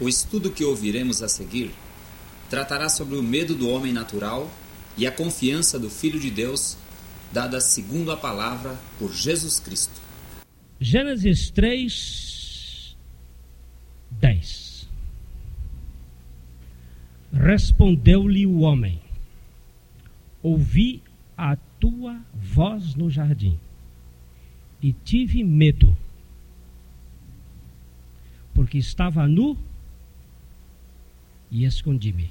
O estudo que ouviremos a seguir tratará sobre o medo do homem natural e a confiança do Filho de Deus, dada segundo a palavra por Jesus Cristo. Gênesis 3, 10 Respondeu-lhe o homem: Ouvi a tua voz no jardim e tive medo, porque estava nu e escondi-me.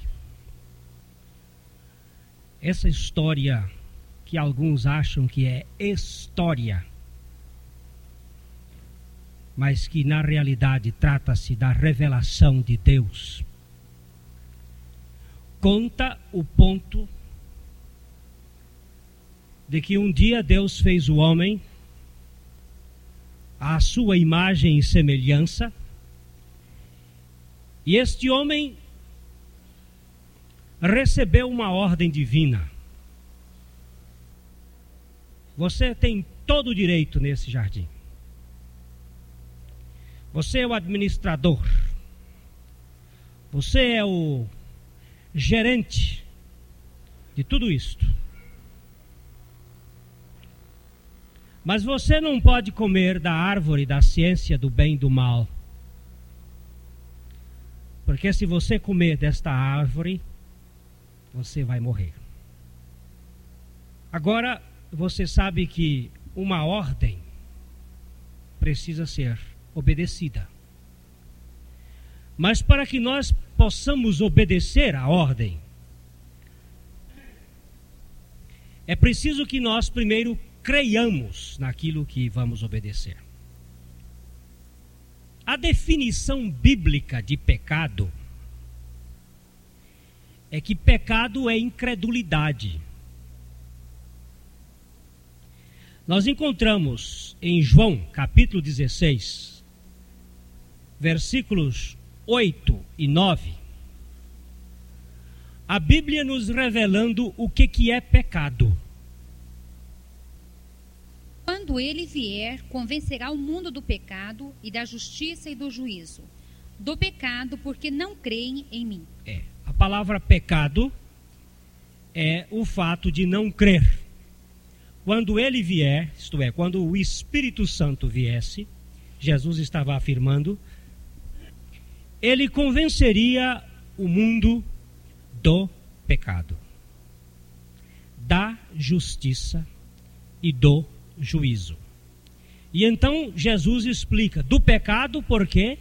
Essa história que alguns acham que é história, mas que na realidade trata-se da revelação de Deus, conta o ponto de que um dia Deus fez o homem à sua imagem e semelhança, e este homem recebeu uma ordem divina. Você tem todo o direito nesse jardim. Você é o administrador. Você é o gerente de tudo isto. Mas você não pode comer da árvore da ciência do bem e do mal. Porque se você comer desta árvore, você vai morrer. Agora, você sabe que uma ordem precisa ser obedecida. Mas para que nós possamos obedecer à ordem, é preciso que nós primeiro creiamos naquilo que vamos obedecer. A definição bíblica de pecado é que pecado é incredulidade. Nós encontramos em João, capítulo 16, versículos 8 e 9, a Bíblia nos revelando o que, que é pecado. Quando ele vier, convencerá o mundo do pecado e da justiça e do juízo. Do pecado, porque não creem em mim. É. A palavra pecado é o fato de não crer. Quando ele vier, isto é, quando o Espírito Santo viesse, Jesus estava afirmando, ele convenceria o mundo do pecado, da justiça e do juízo. E então Jesus explica do pecado porque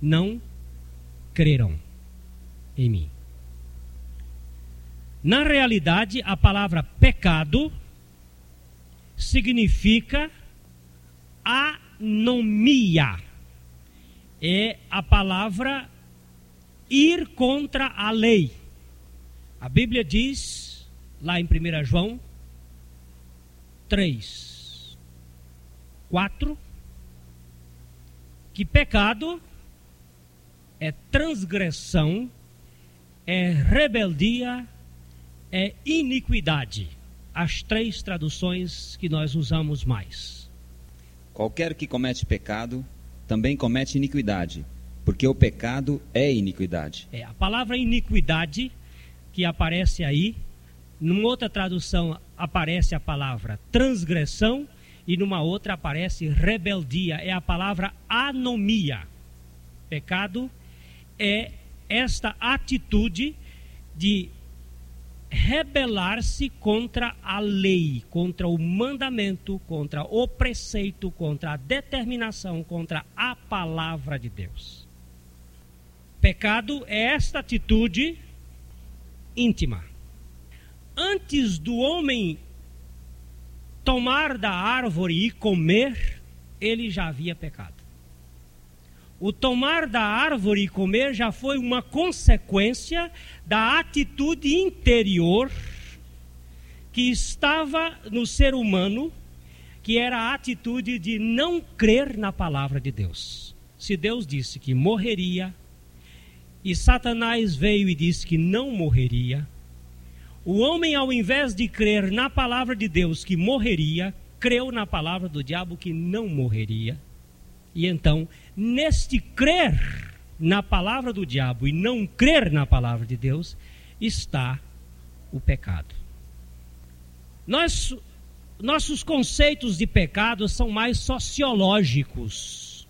não creram em mim. Na realidade, a palavra pecado significa anomia. É a palavra ir contra a lei. A Bíblia diz, lá em 1 João 3, 4, que pecado é transgressão, é rebeldia, é iniquidade. As três traduções que nós usamos mais. Qualquer que comete pecado também comete iniquidade, porque o pecado é iniquidade. É, a palavra iniquidade que aparece aí, numa outra tradução aparece a palavra transgressão e numa outra aparece rebeldia. É a palavra anomia. Pecado é esta atitude de rebelar-se contra a lei, contra o mandamento, contra o preceito, contra a determinação, contra a palavra de Deus. Pecado é esta atitude íntima. Antes do homem tomar da árvore e comer, ele já havia pecado. O tomar da árvore e comer já foi uma consequência da atitude interior que estava no ser humano, que era a atitude de não crer na palavra de Deus. Se Deus disse que morreria, e Satanás veio e disse que não morreria, o homem, ao invés de crer na palavra de Deus que morreria, creu na palavra do diabo que não morreria. E então, neste crer na palavra do diabo e não crer na palavra de Deus, está o pecado. Nós, nossos conceitos de pecado são mais sociológicos.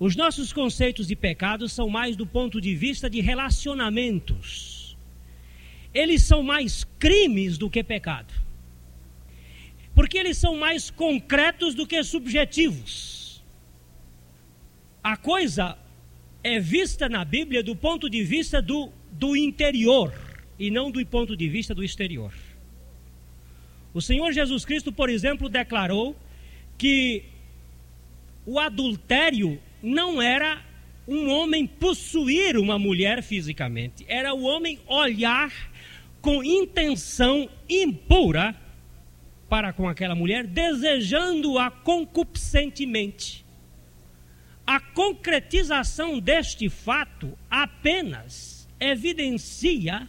Os nossos conceitos de pecado são mais do ponto de vista de relacionamentos. Eles são mais crimes do que pecado. Porque eles são mais concretos do que subjetivos. A coisa é vista na Bíblia do ponto de vista do, do interior e não do ponto de vista do exterior. O Senhor Jesus Cristo, por exemplo, declarou que o adultério não era um homem possuir uma mulher fisicamente, era o homem olhar com intenção impura para com aquela mulher, desejando-a concupiscentemente. A concretização deste fato apenas evidencia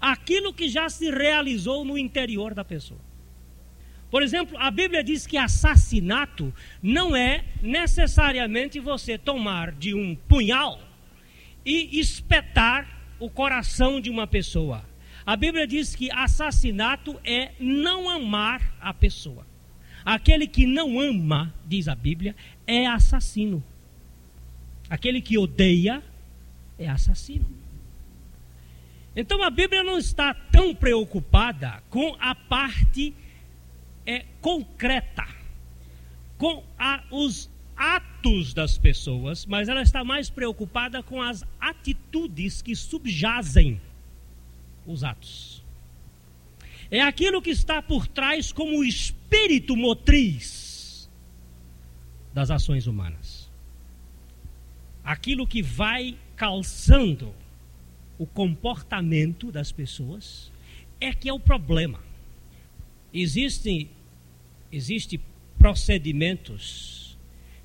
aquilo que já se realizou no interior da pessoa. Por exemplo, a Bíblia diz que assassinato não é necessariamente você tomar de um punhal e espetar o coração de uma pessoa. A Bíblia diz que assassinato é não amar a pessoa. Aquele que não ama, diz a Bíblia, é assassino. Aquele que odeia é assassino. Então a Bíblia não está tão preocupada com a parte é, concreta, com a, os atos das pessoas, mas ela está mais preocupada com as atitudes que subjazem os atos. É aquilo que está por trás como o espírito motriz das ações humanas aquilo que vai calçando o comportamento das pessoas é que é o problema. Existem existe procedimentos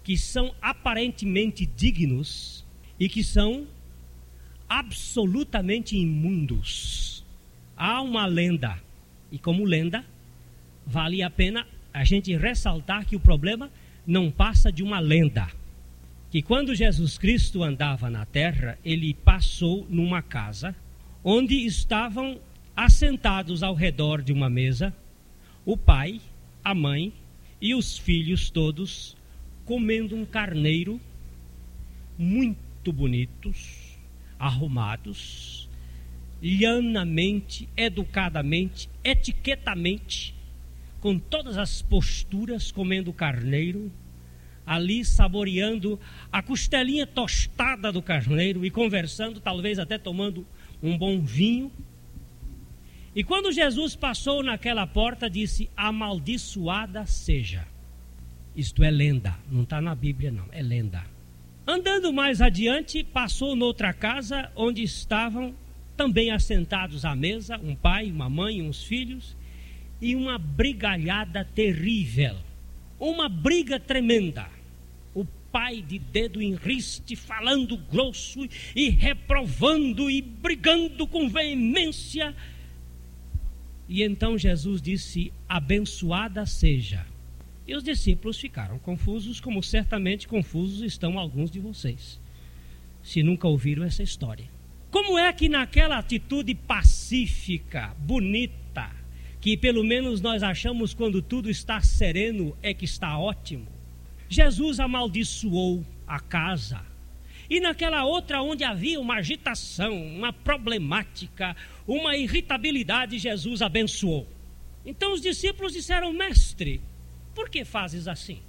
que são aparentemente dignos e que são absolutamente imundos. Há uma lenda, e como lenda, vale a pena a gente ressaltar que o problema não passa de uma lenda que quando Jesus Cristo andava na terra, ele passou numa casa onde estavam assentados ao redor de uma mesa o pai, a mãe e os filhos todos comendo um carneiro muito bonitos, arrumados, lhanamente, educadamente, etiquetamente, com todas as posturas comendo carneiro ali saboreando a costelinha tostada do carneiro e conversando, talvez até tomando um bom vinho. E quando Jesus passou naquela porta, disse: Amaldiçoada seja. Isto é lenda, não está na Bíblia, não, é lenda. Andando mais adiante, passou noutra casa onde estavam também assentados à mesa um pai, uma mãe, uns filhos e uma brigalhada terrível uma briga tremenda. O pai de dedo em riste, falando grosso e reprovando e brigando com veemência. E então Jesus disse: Abençoada seja. E os discípulos ficaram confusos, como certamente confusos estão alguns de vocês, se nunca ouviram essa história. Como é que naquela atitude pacífica, bonita, que pelo menos nós achamos quando tudo está sereno é que está ótimo. Jesus amaldiçoou a casa. E naquela outra onde havia uma agitação, uma problemática, uma irritabilidade, Jesus abençoou. Então os discípulos disseram: Mestre, por que fazes assim?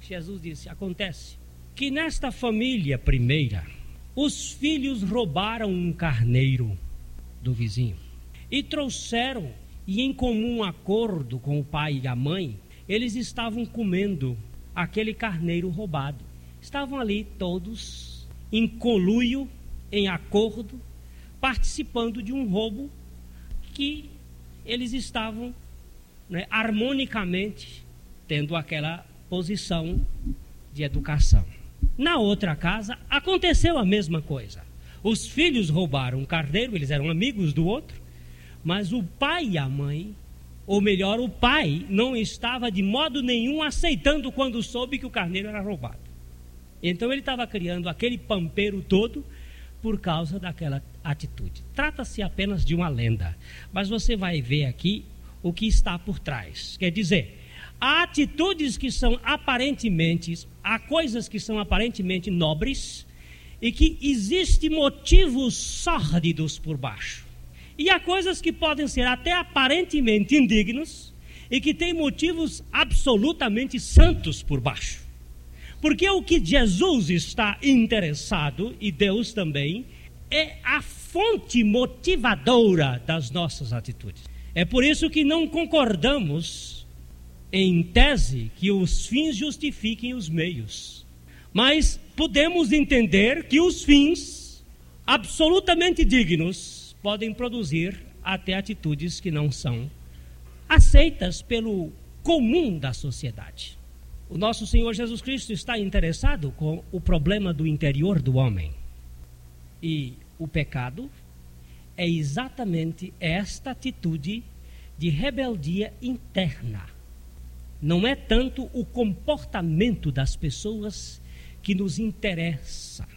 Jesus disse: Acontece que nesta família primeira, os filhos roubaram um carneiro do vizinho e trouxeram e em comum acordo com o pai e a mãe, eles estavam comendo aquele carneiro roubado. Estavam ali todos em conluio, em acordo, participando de um roubo que eles estavam né, harmonicamente tendo aquela posição de educação. Na outra casa aconteceu a mesma coisa. Os filhos roubaram um carneiro, eles eram amigos do outro, mas o pai e a mãe, ou melhor, o pai não estava de modo nenhum aceitando quando soube que o carneiro era roubado. Então ele estava criando aquele pampeiro todo por causa daquela atitude. Trata-se apenas de uma lenda, mas você vai ver aqui o que está por trás. Quer dizer, há atitudes que são aparentemente, há coisas que são aparentemente nobres e que existem motivos sórdidos por baixo. E há coisas que podem ser até aparentemente indignos e que têm motivos absolutamente santos por baixo. Porque o que Jesus está interessado, e Deus também, é a fonte motivadora das nossas atitudes. É por isso que não concordamos, em tese, que os fins justifiquem os meios. Mas podemos entender que os fins, absolutamente dignos, podem produzir até atitudes que não são aceitas pelo comum da sociedade. O nosso Senhor Jesus Cristo está interessado com o problema do interior do homem. E o pecado é exatamente esta atitude de rebeldia interna. Não é tanto o comportamento das pessoas que nos interessa.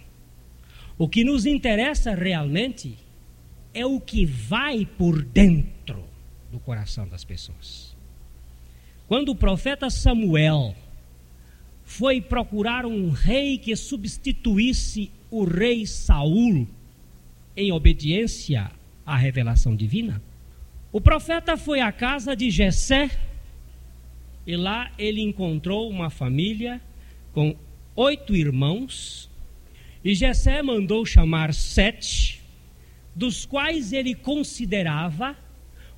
O que nos interessa realmente é o que vai por dentro do coração das pessoas. Quando o profeta Samuel foi procurar um rei que substituísse o rei Saul em obediência à revelação divina. O profeta foi à casa de Jessé e lá ele encontrou uma família com oito irmãos e Jessé mandou chamar sete, dos quais ele considerava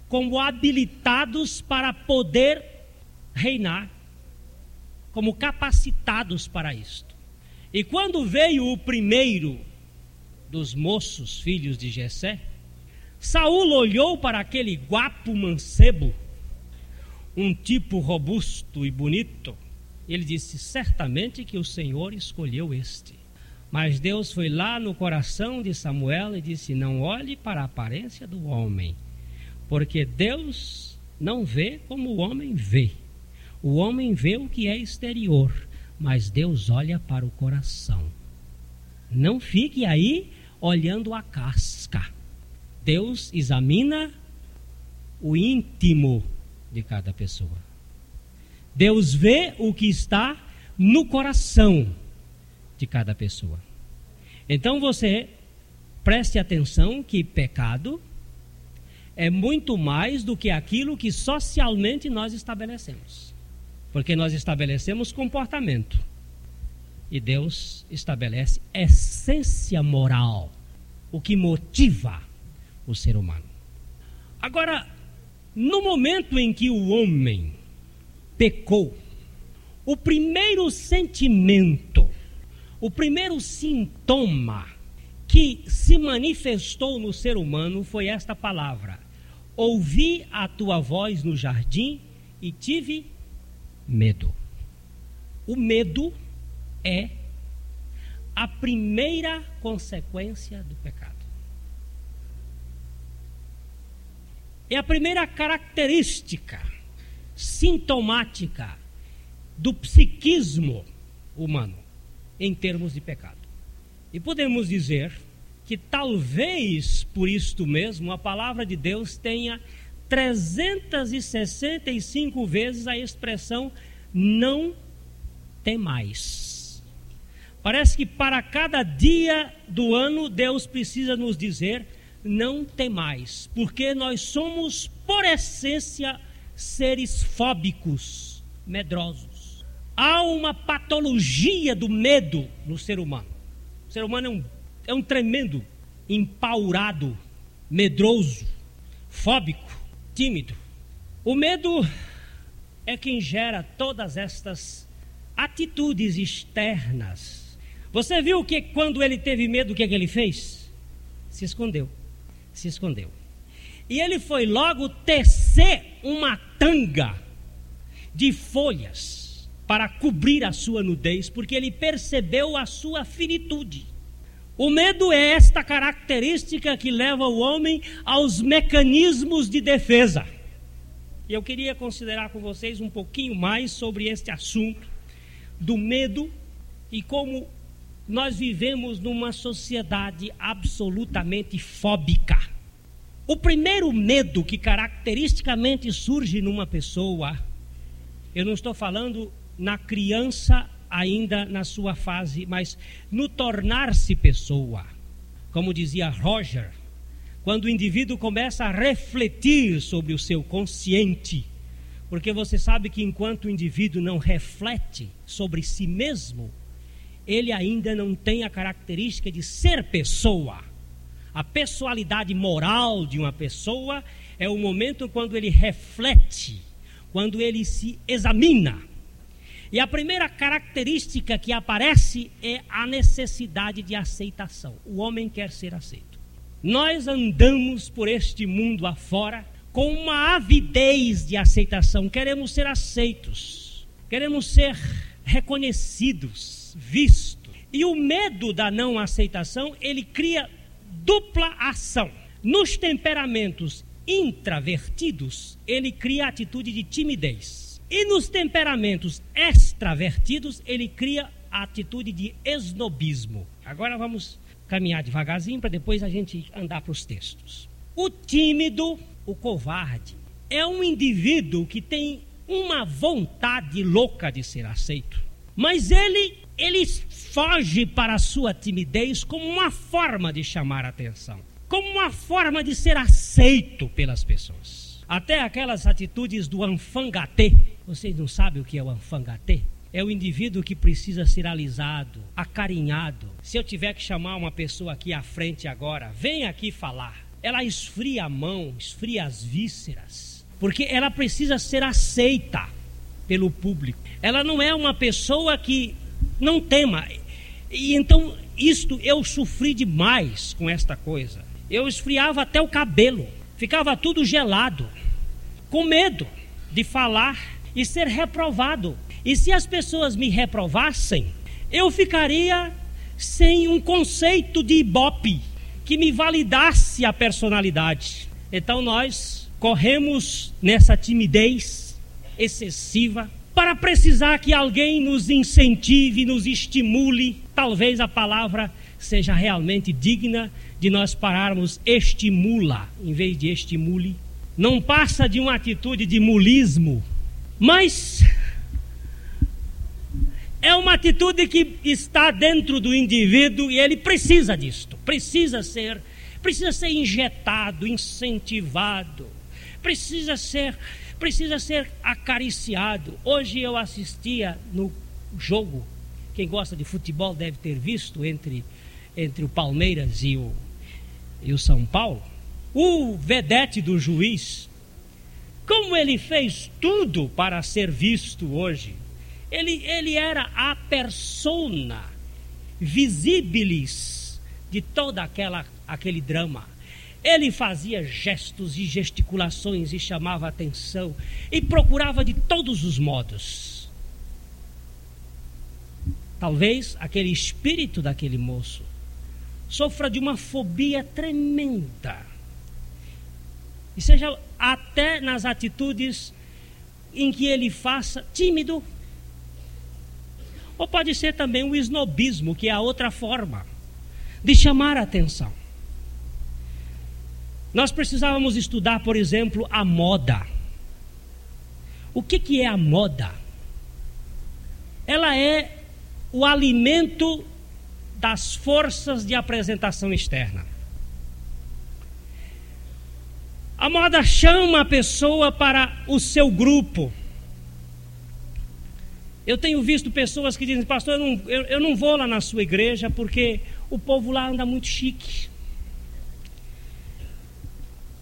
como habilitados para poder reinar como capacitados para isto. E quando veio o primeiro dos moços, filhos de Jessé, Saul olhou para aquele guapo mancebo, um tipo robusto e bonito. Ele disse: Certamente que o Senhor escolheu este. Mas Deus foi lá no coração de Samuel e disse: Não olhe para a aparência do homem, porque Deus não vê como o homem vê. O homem vê o que é exterior, mas Deus olha para o coração. Não fique aí olhando a casca. Deus examina o íntimo de cada pessoa. Deus vê o que está no coração de cada pessoa. Então você preste atenção que pecado é muito mais do que aquilo que socialmente nós estabelecemos. Porque nós estabelecemos comportamento. E Deus estabelece essência moral, o que motiva o ser humano. Agora, no momento em que o homem pecou, o primeiro sentimento, o primeiro sintoma que se manifestou no ser humano foi esta palavra: Ouvi a tua voz no jardim e tive medo. O medo é a primeira consequência do pecado. É a primeira característica sintomática do psiquismo humano em termos de pecado. E podemos dizer que talvez por isto mesmo a palavra de Deus tenha 365 vezes a expressão não tem mais. Parece que para cada dia do ano Deus precisa nos dizer não tem mais, porque nós somos por essência seres fóbicos, medrosos. Há uma patologia do medo no ser humano. O ser humano é um, é um tremendo empaurado, medroso, fóbico tímido. O medo é quem gera todas estas atitudes externas. Você viu que quando ele teve medo, o que, é que ele fez? Se escondeu. Se escondeu. E ele foi logo tecer uma tanga de folhas para cobrir a sua nudez, porque ele percebeu a sua finitude. O medo é esta característica que leva o homem aos mecanismos de defesa. E eu queria considerar com vocês um pouquinho mais sobre este assunto do medo e como nós vivemos numa sociedade absolutamente fóbica. O primeiro medo que caracteristicamente surge numa pessoa, eu não estou falando na criança ainda na sua fase, mas no tornar-se pessoa. Como dizia Roger, quando o indivíduo começa a refletir sobre o seu consciente, porque você sabe que enquanto o indivíduo não reflete sobre si mesmo, ele ainda não tem a característica de ser pessoa. A pessoalidade moral de uma pessoa é o momento quando ele reflete, quando ele se examina. E a primeira característica que aparece é a necessidade de aceitação. O homem quer ser aceito. Nós andamos por este mundo afora com uma avidez de aceitação. Queremos ser aceitos, queremos ser reconhecidos, vistos. E o medo da não aceitação, ele cria dupla ação. Nos temperamentos intravertidos, ele cria atitude de timidez. E nos temperamentos extravertidos, ele cria a atitude de esnobismo. Agora vamos caminhar devagarzinho para depois a gente andar para os textos. O tímido o covarde é um indivíduo que tem uma vontade louca de ser aceito, mas ele ele foge para a sua timidez como uma forma de chamar atenção, como uma forma de ser aceito pelas pessoas. Até aquelas atitudes do anfangatê. Vocês não sabem o que é o anfangatê? É o indivíduo que precisa ser alisado, acarinhado. Se eu tiver que chamar uma pessoa aqui à frente agora, vem aqui falar ela esfria a mão, esfria as vísceras, porque ela precisa ser aceita pelo público. Ela não é uma pessoa que não tema. E então, isto eu sofri demais com esta coisa. Eu esfriava até o cabelo, ficava tudo gelado, com medo de falar e ser reprovado. E se as pessoas me reprovassem, eu ficaria sem um conceito de ibope que me validasse a personalidade. Então nós corremos nessa timidez excessiva para precisar que alguém nos incentive, nos estimule. Talvez a palavra seja realmente digna de nós pararmos estimula em vez de estimule. Não passa de uma atitude de mulismo, mas é uma atitude que está dentro do indivíduo e ele precisa disto, precisa ser, precisa ser injetado, incentivado, precisa ser, precisa ser acariciado. Hoje eu assistia no jogo, quem gosta de futebol deve ter visto entre entre o Palmeiras e o e o São Paulo, o vedete do juiz, como ele fez tudo para ser visto hoje ele, ele era a persona visibilis de aquela aquele drama. Ele fazia gestos e gesticulações e chamava atenção e procurava de todos os modos. Talvez aquele espírito daquele moço sofra de uma fobia tremenda. E seja até nas atitudes em que ele faça tímido, ou pode ser também o esnobismo, que é a outra forma de chamar a atenção. Nós precisávamos estudar, por exemplo, a moda. O que, que é a moda? Ela é o alimento das forças de apresentação externa. A moda chama a pessoa para o seu grupo eu tenho visto pessoas que dizem, pastor, eu não, eu, eu não vou lá na sua igreja porque o povo lá anda muito chique.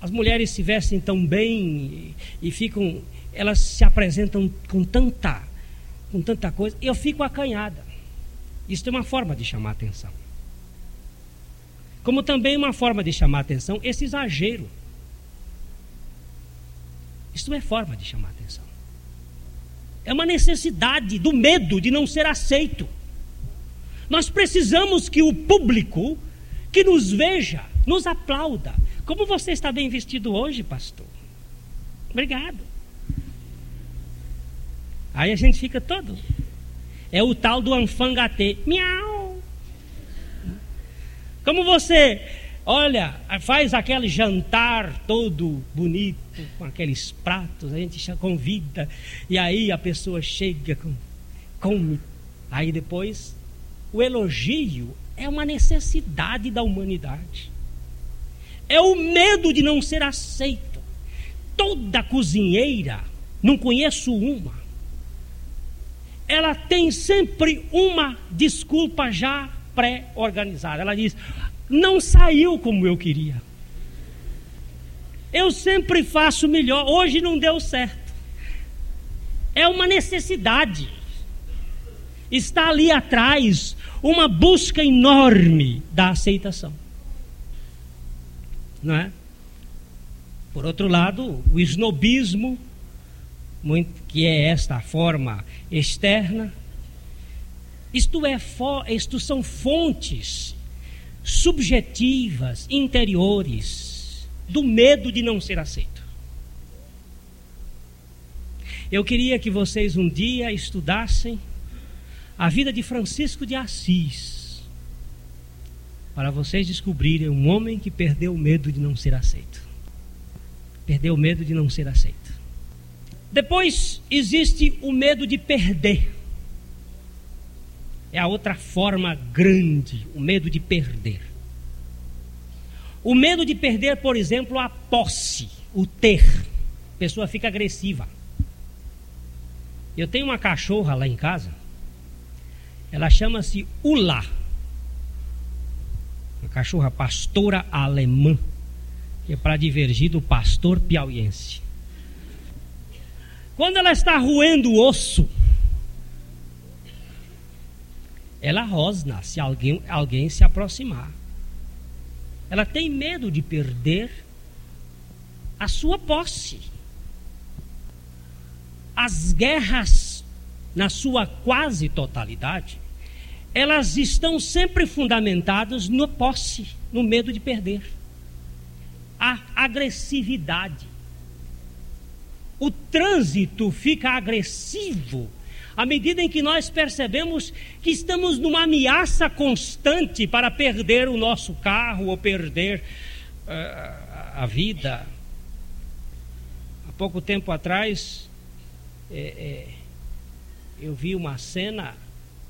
As mulheres se vestem tão bem e, e ficam, elas se apresentam com tanta, com tanta coisa, eu fico acanhada. Isso é uma forma de chamar atenção. Como também uma forma de chamar atenção esse exagero. Isso é forma de chamar atenção. É uma necessidade do medo de não ser aceito. Nós precisamos que o público que nos veja, nos aplauda. Como você está bem vestido hoje, pastor? Obrigado. Aí a gente fica todo. É o tal do anfangatê. Miau! Como você, olha, faz aquele jantar todo bonito, com aqueles pratos, a gente convida, e aí a pessoa chega, com, come. Aí depois, o elogio é uma necessidade da humanidade. É o medo de não ser aceito. Toda cozinheira, não conheço uma, ela tem sempre uma desculpa já pré-organizada. Ela diz: não saiu como eu queria. Eu sempre faço melhor, hoje não deu certo. É uma necessidade. Está ali atrás uma busca enorme da aceitação. Não é? Por outro lado, o snobismo, que é esta forma externa, isto, é, isto são fontes subjetivas, interiores, do medo de não ser aceito. Eu queria que vocês um dia estudassem a vida de Francisco de Assis, para vocês descobrirem um homem que perdeu o medo de não ser aceito. Perdeu o medo de não ser aceito. Depois existe o medo de perder é a outra forma grande, o medo de perder. O medo de perder, por exemplo, a posse, o ter. A pessoa fica agressiva. Eu tenho uma cachorra lá em casa. Ela chama-se Ula. Uma cachorra pastora alemã, que é para divergir do pastor piauiense. Quando ela está roendo o osso, ela rosna se alguém, alguém se aproximar. Ela tem medo de perder a sua posse. As guerras, na sua quase totalidade, elas estão sempre fundamentadas no posse, no medo de perder. A agressividade. O trânsito fica agressivo à medida em que nós percebemos que estamos numa ameaça constante para perder o nosso carro ou perder uh, a vida. Há pouco tempo atrás, é, é, eu vi uma cena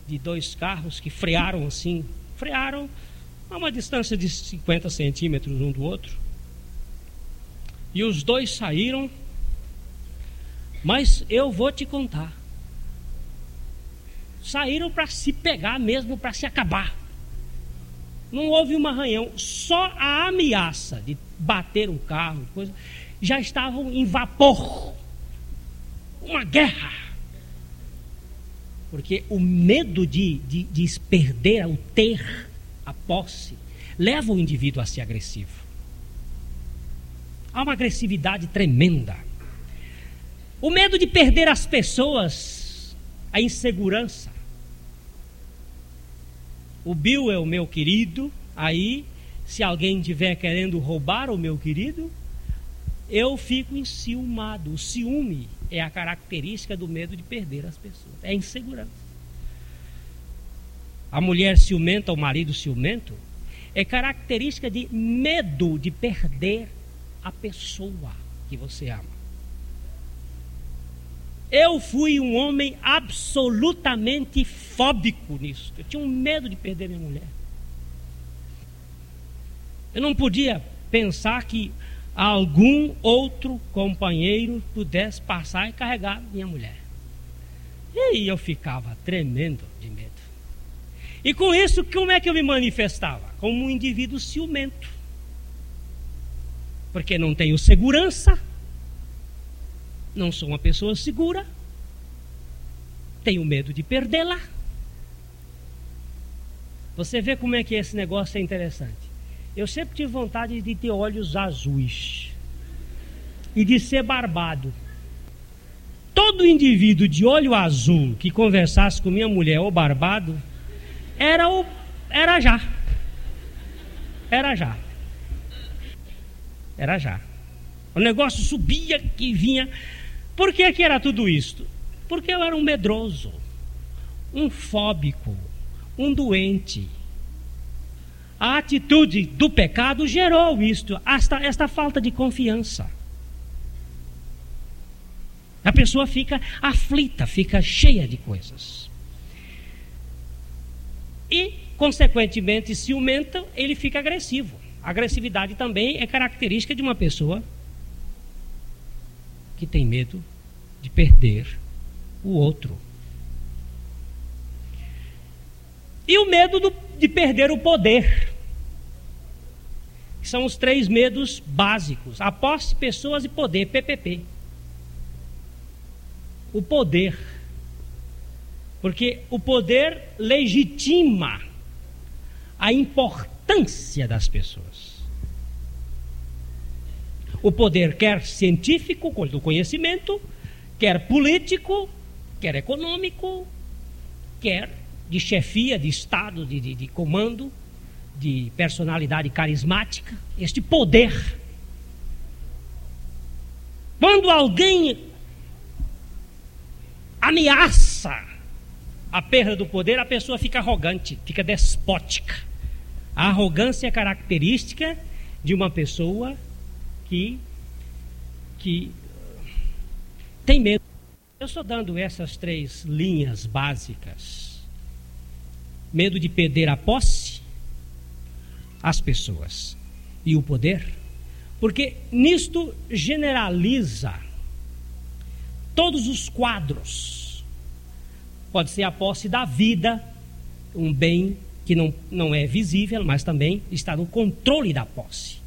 de dois carros que frearam assim, frearam a uma distância de 50 centímetros um do outro. E os dois saíram, mas eu vou te contar saíram para se pegar mesmo, para se acabar. Não houve um arranhão, só a ameaça de bater um carro, coisa, já estavam em vapor. Uma guerra. Porque o medo de, de, de perder o ter, a posse, leva o indivíduo a ser agressivo. Há uma agressividade tremenda. O medo de perder as pessoas, a insegurança, o Bill é o meu querido, aí, se alguém estiver querendo roubar o meu querido, eu fico enciumado. O ciúme é a característica do medo de perder as pessoas, é insegurança. A mulher ciumenta, o marido ciumento, é característica de medo de perder a pessoa que você ama. Eu fui um homem absolutamente fóbico nisso. Eu tinha um medo de perder minha mulher. Eu não podia pensar que algum outro companheiro pudesse passar e carregar minha mulher. E aí eu ficava tremendo de medo. E com isso, como é que eu me manifestava? Como um indivíduo ciumento. Porque não tenho segurança não sou uma pessoa segura, tenho medo de perdê-la. Você vê como é que esse negócio é interessante. Eu sempre tive vontade de ter olhos azuis e de ser barbado. Todo indivíduo de olho azul que conversasse com minha mulher ou barbado era o era já. Era já. Era já. O negócio subia que vinha por que, que era tudo isto? Porque eu era um medroso, um fóbico, um doente. A atitude do pecado gerou isto, esta, esta falta de confiança. A pessoa fica aflita, fica cheia de coisas. E, consequentemente, ciumenta, ele fica agressivo. A agressividade também é característica de uma pessoa que tem medo de perder o outro. E o medo do, de perder o poder. São os três medos básicos: a posse, pessoas e poder, PPP. O poder. Porque o poder legitima a importância das pessoas. O poder quer científico, do conhecimento, quer político, quer econômico, quer de chefia, de Estado, de, de, de comando, de personalidade carismática, este poder. Quando alguém ameaça a perda do poder, a pessoa fica arrogante, fica despótica. A arrogância é característica de uma pessoa que, que tem medo. Eu estou dando essas três linhas básicas: medo de perder a posse, as pessoas e o poder, porque nisto generaliza todos os quadros. Pode ser a posse da vida, um bem que não, não é visível, mas também está no controle da posse.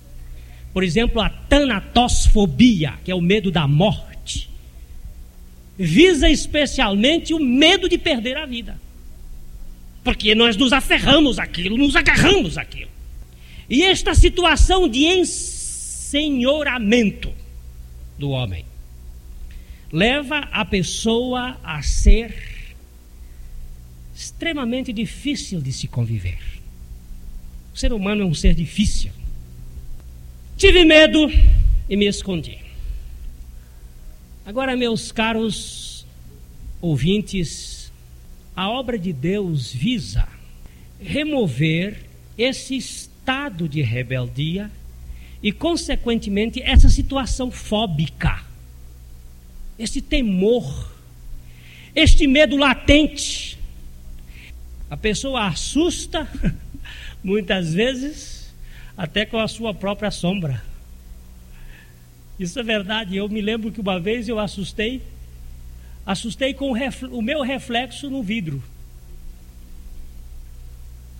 Por exemplo, a tanatosfobia, que é o medo da morte, visa especialmente o medo de perder a vida. Porque nós nos aferramos àquilo, nos agarramos àquilo. E esta situação de ensenhoramento do homem leva a pessoa a ser extremamente difícil de se conviver. O ser humano é um ser difícil. Tive medo e me escondi. Agora, meus caros ouvintes, a obra de Deus visa remover esse estado de rebeldia e, consequentemente, essa situação fóbica, esse temor, este medo latente. A pessoa assusta, muitas vezes, até com a sua própria sombra. Isso é verdade. Eu me lembro que uma vez eu assustei, assustei com o, o meu reflexo no vidro.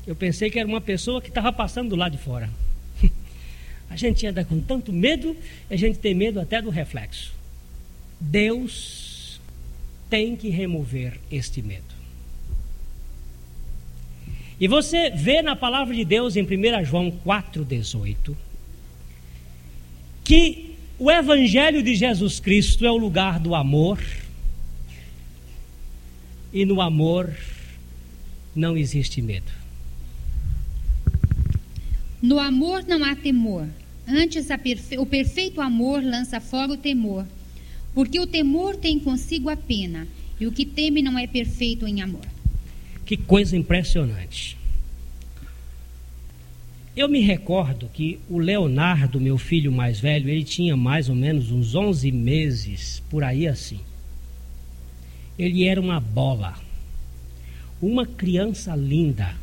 Eu pensei que era uma pessoa que estava passando do lado de fora. A gente anda com tanto medo, a gente tem medo até do reflexo. Deus tem que remover este medo. E você vê na palavra de Deus em 1 João 4,18 que o Evangelho de Jesus Cristo é o lugar do amor, e no amor não existe medo. No amor não há temor, antes perfe... o perfeito amor lança fora o temor, porque o temor tem consigo a pena, e o que teme não é perfeito em amor. Que coisa impressionante. Eu me recordo que o Leonardo, meu filho mais velho, ele tinha mais ou menos uns 11 meses, por aí assim. Ele era uma bola. Uma criança linda.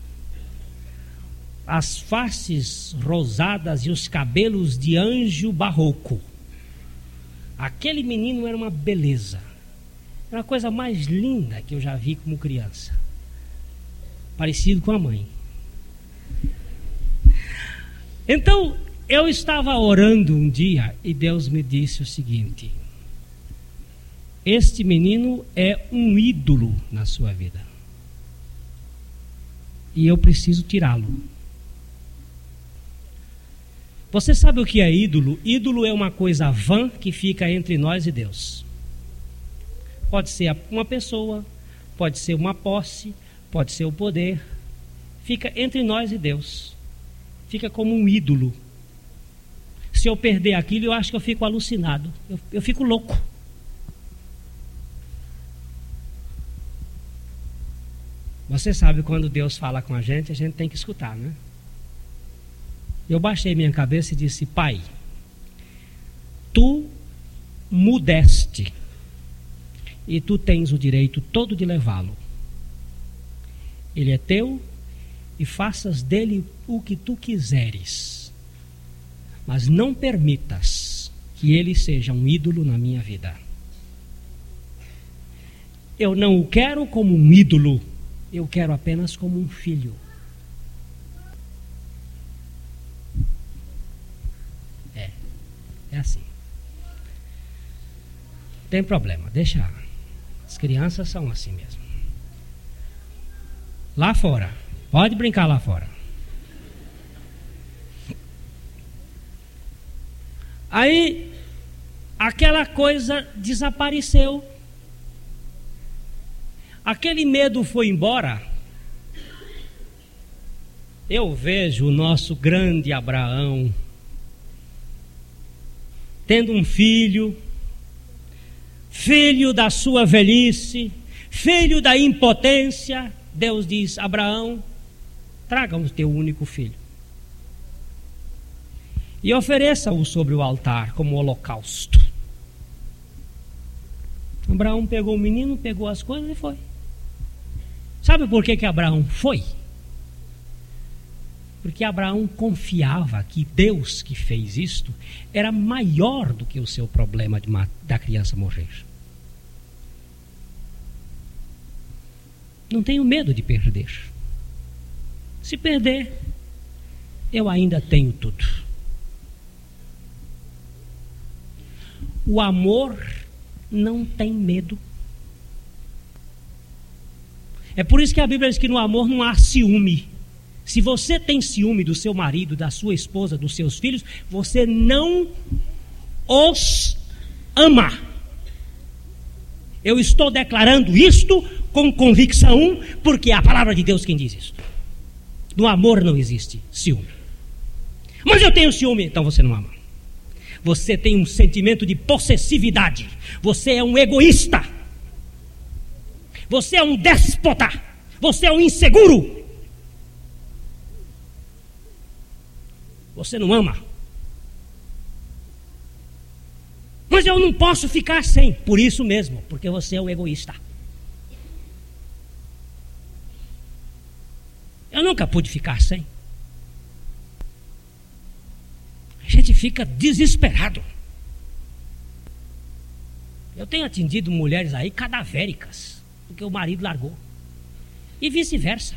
As faces rosadas e os cabelos de anjo barroco. Aquele menino era uma beleza. Era a coisa mais linda que eu já vi como criança parecido com a mãe. Então, eu estava orando um dia e Deus me disse o seguinte: Este menino é um ídolo na sua vida. E eu preciso tirá-lo. Você sabe o que é ídolo? Ídolo é uma coisa vã que fica entre nós e Deus. Pode ser uma pessoa, pode ser uma posse, pode ser o poder, fica entre nós e Deus. Fica como um ídolo. Se eu perder aquilo, eu acho que eu fico alucinado, eu, eu fico louco. Você sabe quando Deus fala com a gente, a gente tem que escutar, né? Eu baixei minha cabeça e disse: Pai, tu mudeste e tu tens o direito todo de levá-lo. Ele é teu e faças dele o que tu quiseres. Mas não permitas que ele seja um ídolo na minha vida. Eu não o quero como um ídolo, eu quero apenas como um filho. É, é assim. Tem problema, deixa. As crianças são assim mesmo. Lá fora, pode brincar lá fora. Aí, aquela coisa desapareceu. Aquele medo foi embora. Eu vejo o nosso grande Abraão tendo um filho, filho da sua velhice, filho da impotência. Deus diz: Abraão, traga o teu único filho e ofereça-o sobre o altar como holocausto. Abraão pegou o menino, pegou as coisas e foi. Sabe por que, que Abraão foi? Porque Abraão confiava que Deus que fez isto era maior do que o seu problema de da criança morrer. Não tenho medo de perder. Se perder, eu ainda tenho tudo. O amor não tem medo é por isso que a Bíblia diz que no amor não há ciúme. Se você tem ciúme do seu marido, da sua esposa, dos seus filhos, você não os ama. Eu estou declarando isto com convicção, porque é a palavra de Deus quem diz isso. No amor não existe ciúme. Mas eu tenho ciúme, então você não ama. Você tem um sentimento de possessividade. Você é um egoísta. Você é um déspota. Você é um inseguro. Você não ama. Mas eu não posso ficar sem. Por isso mesmo, porque você é um egoísta. Eu nunca pude ficar sem. A gente fica desesperado. Eu tenho atendido mulheres aí cadavéricas porque o marido largou. E vice-versa.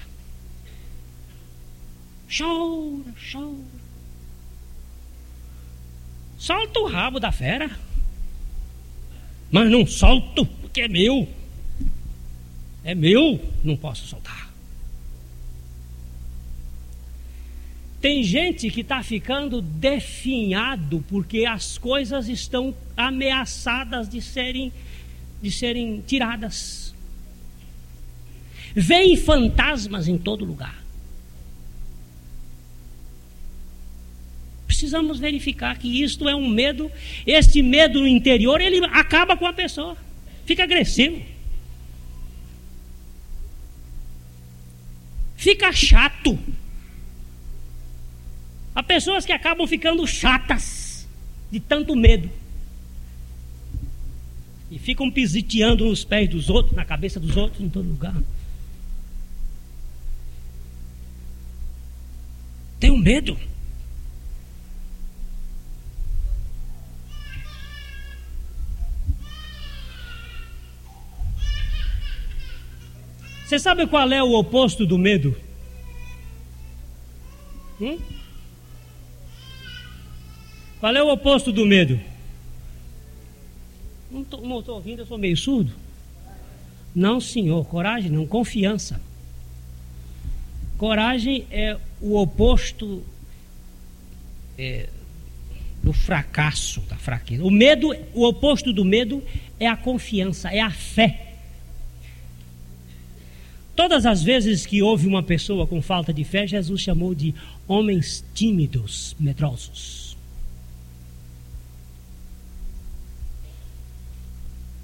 Chora, chora. Solta o rabo da fera. Mas não solto, porque é meu. É meu, não posso soltar. Tem gente que está ficando definhado porque as coisas estão ameaçadas de serem, de serem tiradas. Vem fantasmas em todo lugar. Precisamos verificar que isto é um medo, este medo interior, ele acaba com a pessoa, fica agressivo. Fica chato. Há pessoas que acabam ficando chatas de tanto medo. E ficam pisiteando nos pés dos outros, na cabeça dos outros, em todo lugar. Tenho medo. Você sabe qual é o oposto do medo? Hum? Qual é o oposto do medo? Não estou ouvindo, eu sou meio surdo. Não, senhor, coragem não, confiança. Coragem é o oposto é, do fracasso, da fraqueza. O medo, o oposto do medo é a confiança, é a fé. Todas as vezes que houve uma pessoa com falta de fé, Jesus chamou de homens tímidos, medrosos.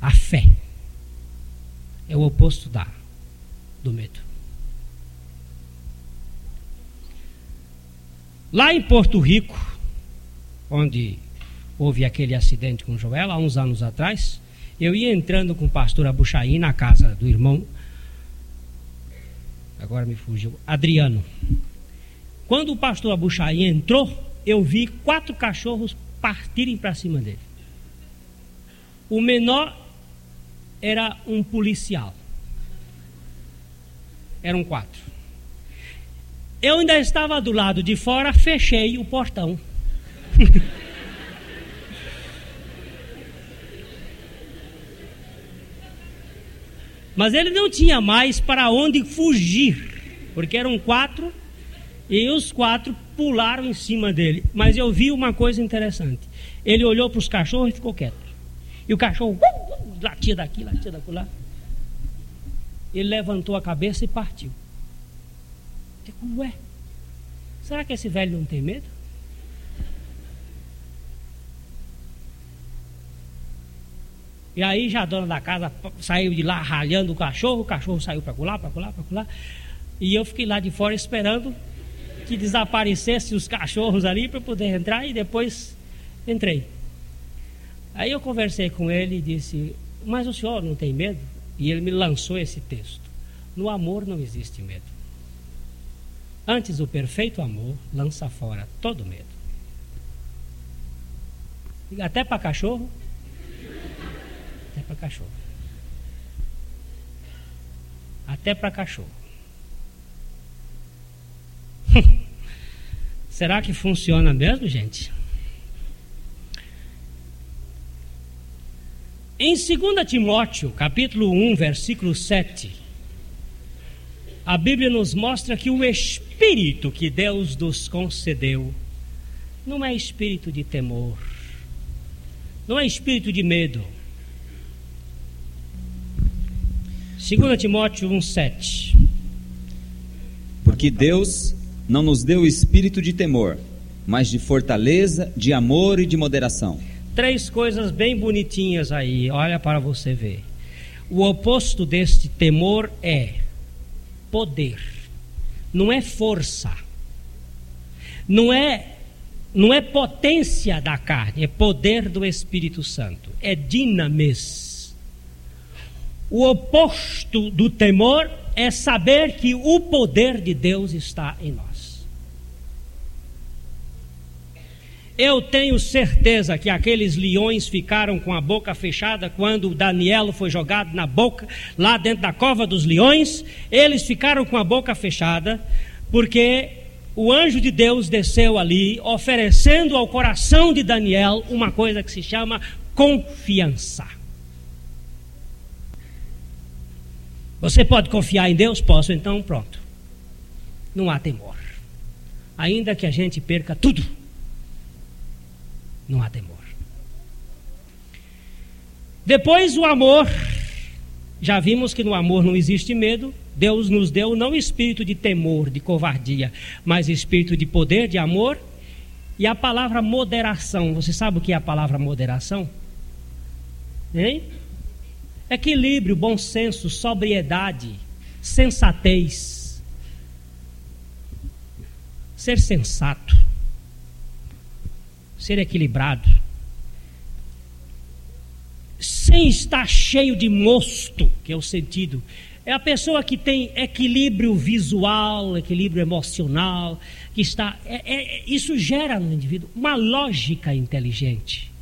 A fé é o oposto da do medo. Lá em Porto Rico, onde houve aquele acidente com Joel, há uns anos atrás, eu ia entrando com o pastor Abuchaí na casa do irmão, agora me fugiu, Adriano. Quando o pastor Abuchaí entrou, eu vi quatro cachorros partirem para cima dele. O menor era um policial. Eram quatro. Eu ainda estava do lado de fora, fechei o portão. Mas ele não tinha mais para onde fugir, porque eram quatro e os quatro pularam em cima dele. Mas eu vi uma coisa interessante. Ele olhou para os cachorros e ficou quieto. E o cachorro uh, uh, latia daqui, latia daqui lá. Ele levantou a cabeça e partiu. Eu, como é? Será que esse velho não tem medo? E aí já a dona da casa saiu de lá ralhando o cachorro, o cachorro saiu para colar, para colar, para colar. E eu fiquei lá de fora esperando que desaparecesse os cachorros ali para poder entrar e depois entrei. Aí eu conversei com ele e disse: Mas o senhor não tem medo? E ele me lançou esse texto: No amor não existe medo. Antes, o perfeito amor lança fora todo medo. Até para cachorro até para cachorro. Até para cachorro. Será que funciona mesmo, gente? Em 2 Timóteo, capítulo 1, versículo 7, a Bíblia nos mostra que o espírito que Deus nos concedeu não é espírito de temor, não é espírito de medo 2 Timóteo 1,7 Porque Deus não nos deu o espírito de temor, mas de fortaleza, de amor e de moderação. Três coisas bem bonitinhas aí, olha para você ver. O oposto deste temor é poder, não é força, não é não é potência da carne, é poder do Espírito Santo, é dinamis. O oposto do temor é saber que o poder de Deus está em nós. Eu tenho certeza que aqueles leões ficaram com a boca fechada quando Daniel foi jogado na boca, lá dentro da cova dos leões. Eles ficaram com a boca fechada, porque o anjo de Deus desceu ali, oferecendo ao coração de Daniel uma coisa que se chama confiança. Você pode confiar em Deus? Posso, então pronto. Não há temor. Ainda que a gente perca tudo, não há temor. Depois o amor, já vimos que no amor não existe medo. Deus nos deu não espírito de temor, de covardia, mas espírito de poder, de amor. E a palavra moderação, você sabe o que é a palavra moderação? Hein? Equilíbrio, bom senso, sobriedade, sensatez. Ser sensato. Ser equilibrado. Sem estar cheio de mosto, que é o sentido. É a pessoa que tem equilíbrio visual, equilíbrio emocional, que está. É, é, isso gera no indivíduo uma lógica inteligente,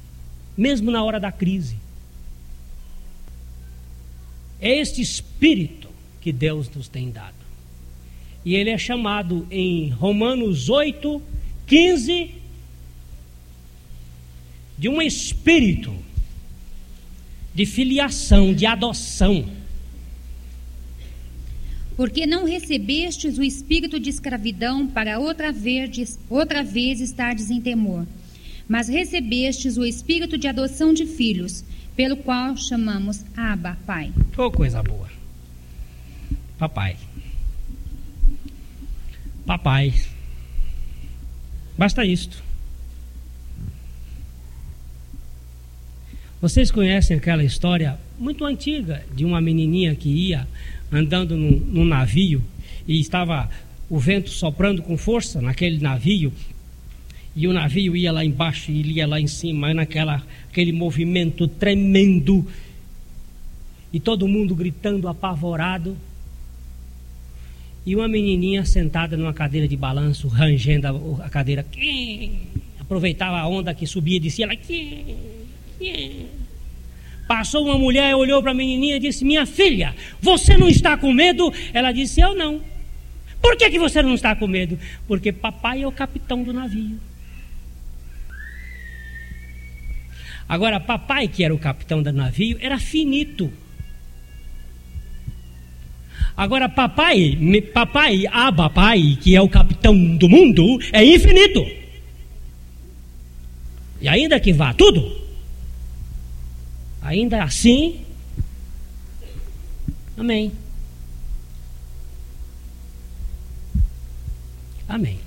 mesmo na hora da crise. É este espírito que Deus nos tem dado. E ele é chamado em Romanos 8, 15 de um espírito de filiação, de adoção. Porque não recebestes o espírito de escravidão para outra vez, outra vez estardes em temor, mas recebestes o espírito de adoção de filhos, pelo qual chamamos Abba, Pai. Oh, coisa boa. Papai. Papai. Basta isto. Vocês conhecem aquela história muito antiga de uma menininha que ia andando num, num navio e estava o vento soprando com força naquele navio E o navio ia lá embaixo e ia lá em cima, naquela aquele movimento tremendo. E todo mundo gritando apavorado. E uma menininha sentada numa cadeira de balanço, rangendo a, a cadeira. Aproveitava a onda que subia e descia. Ela. Passou uma mulher, olhou para a menininha e disse: Minha filha, você não está com medo? Ela disse: Eu não. Por que, que você não está com medo? Porque papai é o capitão do navio. Agora, papai, que era o capitão do navio, era finito. Agora, papai, papai, ah, papai, que é o capitão do mundo, é infinito. E ainda que vá tudo, ainda assim, amém. Amém.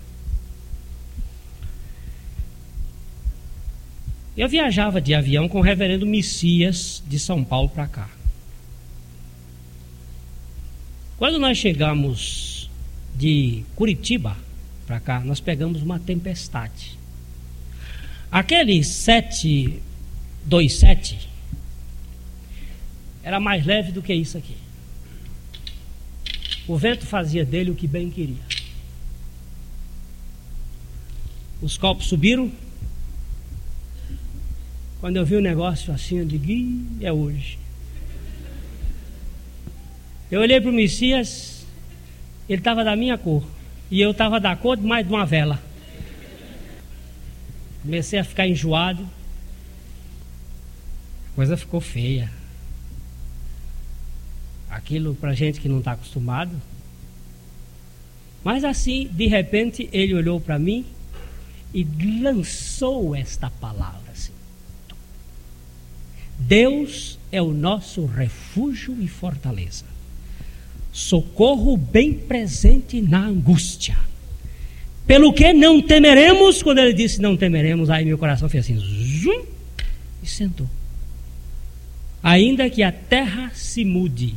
Eu viajava de avião com o reverendo Messias de São Paulo para cá. Quando nós chegamos de Curitiba para cá, nós pegamos uma tempestade. Aquele 727 era mais leve do que isso aqui. O vento fazia dele o que bem queria. Os copos subiram, quando eu vi o um negócio assim, eu digo, é hoje. Eu olhei para o Messias, ele estava da minha cor. E eu estava da cor de mais de uma vela. Comecei a ficar enjoado. A coisa ficou feia. Aquilo para gente que não está acostumado. Mas assim, de repente, ele olhou para mim e lançou esta palavra. Deus é o nosso refúgio e fortaleza, socorro bem presente na angústia. Pelo que não temeremos, quando ele disse não temeremos, aí meu coração fez assim, zum, e sentou. Ainda que a terra se mude,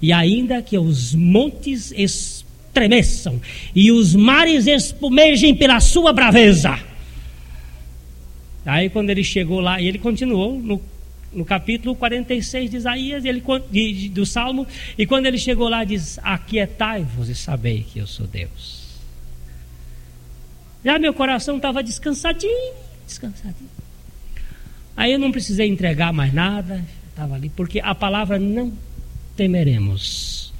e ainda que os montes estremeçam, e os mares espumejem pela sua braveza. Aí quando ele chegou lá, e ele continuou no no capítulo 46 de Isaías, ele, de, de, do Salmo, e quando ele chegou lá, diz: Aquietai-vos e sabei que eu sou Deus. Já meu coração estava descansadinho, descansadinho. Aí eu não precisei entregar mais nada, estava ali, porque a palavra não temeremos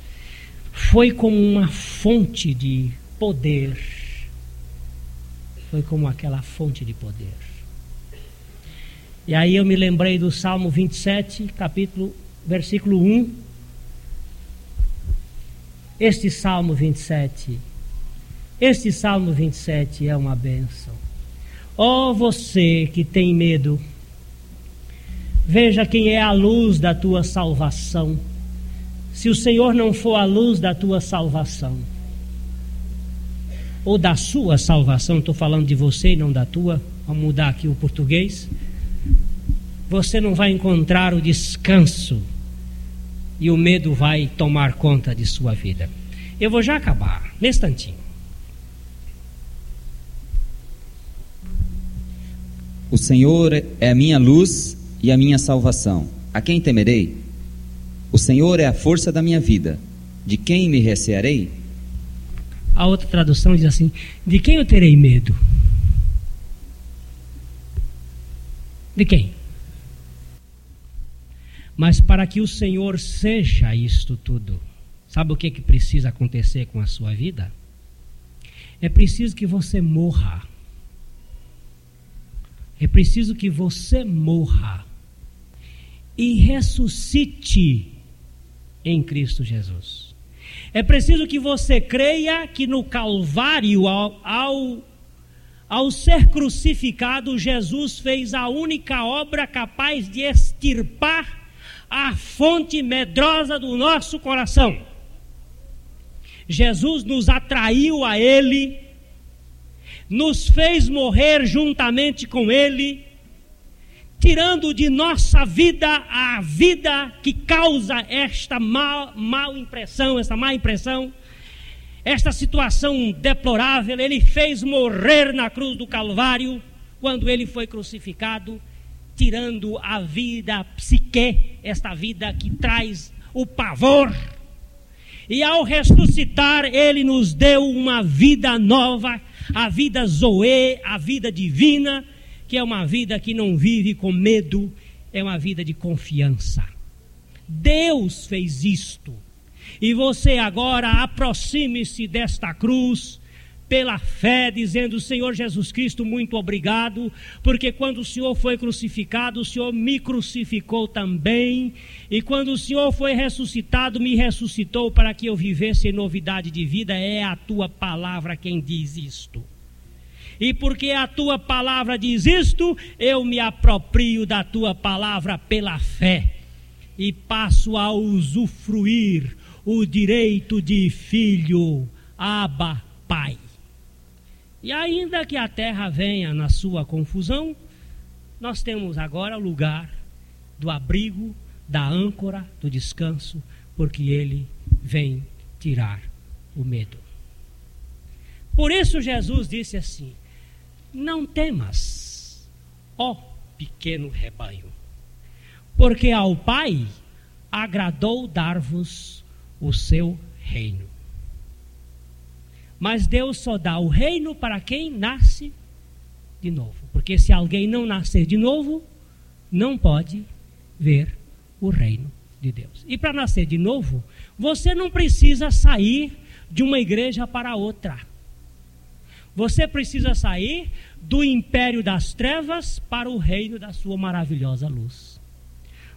foi como uma fonte de poder. Foi como aquela fonte de poder. E aí eu me lembrei do Salmo 27, capítulo, versículo 1. Este Salmo 27, este Salmo 27 é uma benção. Ó oh, você que tem medo, veja quem é a luz da tua salvação. Se o Senhor não for a luz da tua salvação, ou da sua salvação, estou falando de você e não da tua, vamos mudar aqui o português você não vai encontrar o descanso e o medo vai tomar conta de sua vida. Eu vou já acabar, nesse instantinho. O Senhor é a minha luz e a minha salvação. A quem temerei? O Senhor é a força da minha vida. De quem me recearei? A outra tradução diz assim: De quem eu terei medo? De quem? Mas para que o Senhor seja isto tudo, sabe o que, que precisa acontecer com a sua vida? É preciso que você morra. É preciso que você morra e ressuscite em Cristo Jesus. É preciso que você creia que no Calvário, ao, ao, ao, ser crucificado, Jesus fez a única obra capaz de extirpar a fonte medrosa do nosso coração. Jesus nos atraiu a Ele, nos fez morrer juntamente com Ele, tirando de nossa vida a vida que causa esta mal, mal impressão, esta má impressão, esta situação deplorável, ele fez morrer na cruz do Calvário, quando ele foi crucificado, tirando a vida psique, esta vida que traz o pavor. E ao ressuscitar, ele nos deu uma vida nova, a vida Zoe, a vida divina, que é uma vida que não vive com medo, é uma vida de confiança. Deus fez isto. E você agora aproxime-se desta cruz pela fé, dizendo: Senhor Jesus Cristo, muito obrigado, porque quando o Senhor foi crucificado, o Senhor me crucificou também, e quando o Senhor foi ressuscitado, me ressuscitou para que eu vivesse em novidade de vida. É a tua palavra quem diz isto. E porque a tua palavra diz isto, eu me aproprio da tua palavra pela fé e passo a usufruir o direito de filho, Abba, Pai. E ainda que a terra venha na sua confusão, nós temos agora o lugar do abrigo, da âncora, do descanso, porque ele vem tirar o medo. Por isso Jesus disse assim: Não temas, ó pequeno rebanho, porque ao Pai agradou dar-vos o seu reino. Mas Deus só dá o reino para quem nasce de novo. Porque se alguém não nascer de novo, não pode ver o reino de Deus. E para nascer de novo, você não precisa sair de uma igreja para outra. Você precisa sair do império das trevas para o reino da sua maravilhosa luz.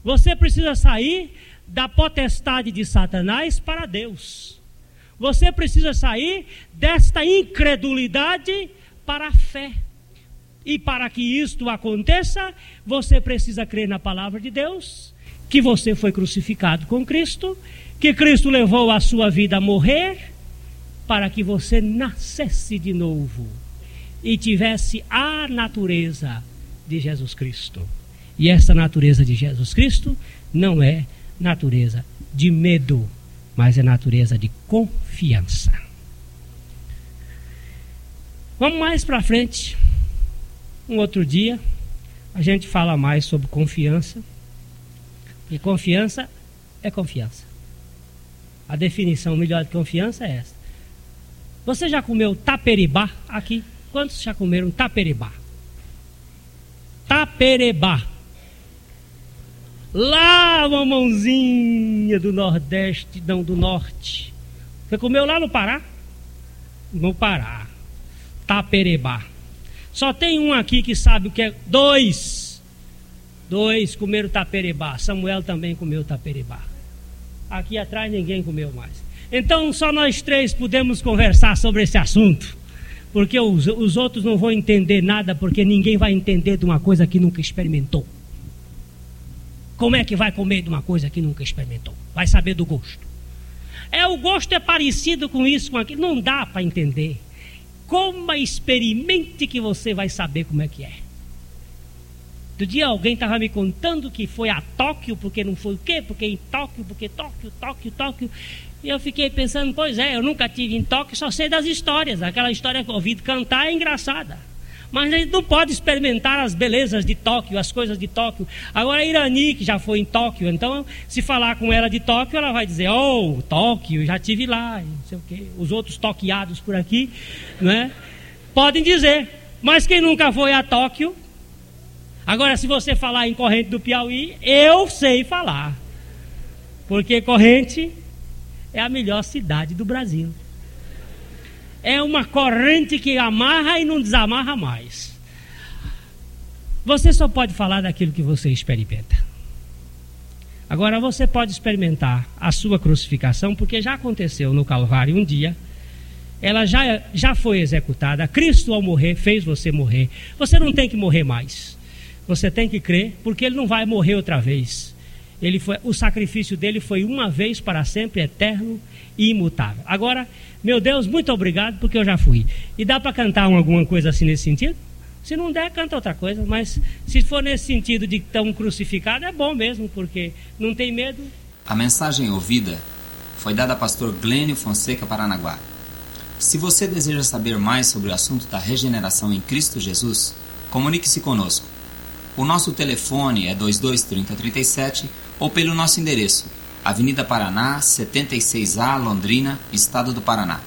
Você precisa sair da potestade de Satanás para Deus. Você precisa sair desta incredulidade para a fé. E para que isto aconteça, você precisa crer na palavra de Deus, que você foi crucificado com Cristo, que Cristo levou a sua vida a morrer, para que você nascesse de novo e tivesse a natureza de Jesus Cristo. E essa natureza de Jesus Cristo não é natureza de medo, mas é natureza de confiança. Vamos mais para frente. Um outro dia a gente fala mais sobre confiança. E confiança é confiança. A definição melhor de confiança é essa. Você já comeu taperibá aqui? Quantos já comeram taperibá? Taperibá. Lá uma mãozinha do Nordeste, não do Norte. Você comeu lá no Pará? No Pará. Taperebá. Só tem um aqui que sabe o que é. Dois. Dois comeram taperebá. Samuel também comeu taperebá. Aqui atrás ninguém comeu mais. Então só nós três podemos conversar sobre esse assunto. Porque os, os outros não vão entender nada, porque ninguém vai entender de uma coisa que nunca experimentou. Como é que vai comer de uma coisa que nunca experimentou? Vai saber do gosto. É, o gosto é parecido com isso, com aquilo. Não dá para entender. Coma, experimente que você vai saber como é que é. Do dia alguém estava me contando que foi a Tóquio, porque não foi o quê? Porque em Tóquio, porque Tóquio, Tóquio, Tóquio. E eu fiquei pensando, pois é, eu nunca tive em Tóquio, só sei das histórias. Aquela história que eu ouvi cantar é engraçada. Mas a gente não pode experimentar as belezas de Tóquio, as coisas de Tóquio. Agora a Irani, que já foi em Tóquio, então se falar com ela de Tóquio, ela vai dizer, oh, Tóquio, já tive lá, não sei o quê. Os outros toqueados por aqui, né? Podem dizer. Mas quem nunca foi a Tóquio? Agora, se você falar em corrente do Piauí, eu sei falar. Porque corrente é a melhor cidade do Brasil é uma corrente que amarra e não desamarra mais. Você só pode falar daquilo que você experimenta. Agora você pode experimentar a sua crucificação, porque já aconteceu no Calvário um dia. Ela já, já foi executada. Cristo, ao morrer, fez você morrer. Você não tem que morrer mais. Você tem que crer, porque ele não vai morrer outra vez. Ele foi, o sacrifício dele foi uma vez para sempre, eterno e imutável. Agora, meu Deus, muito obrigado, porque eu já fui. E dá para cantar alguma coisa assim nesse sentido? Se não der, canta outra coisa. Mas se for nesse sentido de tão crucificado, é bom mesmo, porque não tem medo. A mensagem ouvida foi dada a pastor Glênio Fonseca Paranaguá, Se você deseja saber mais sobre o assunto da regeneração em Cristo Jesus, comunique-se conosco. O nosso telefone é 223037 ou pelo nosso endereço, Avenida Paraná, 76A, Londrina, Estado do Paraná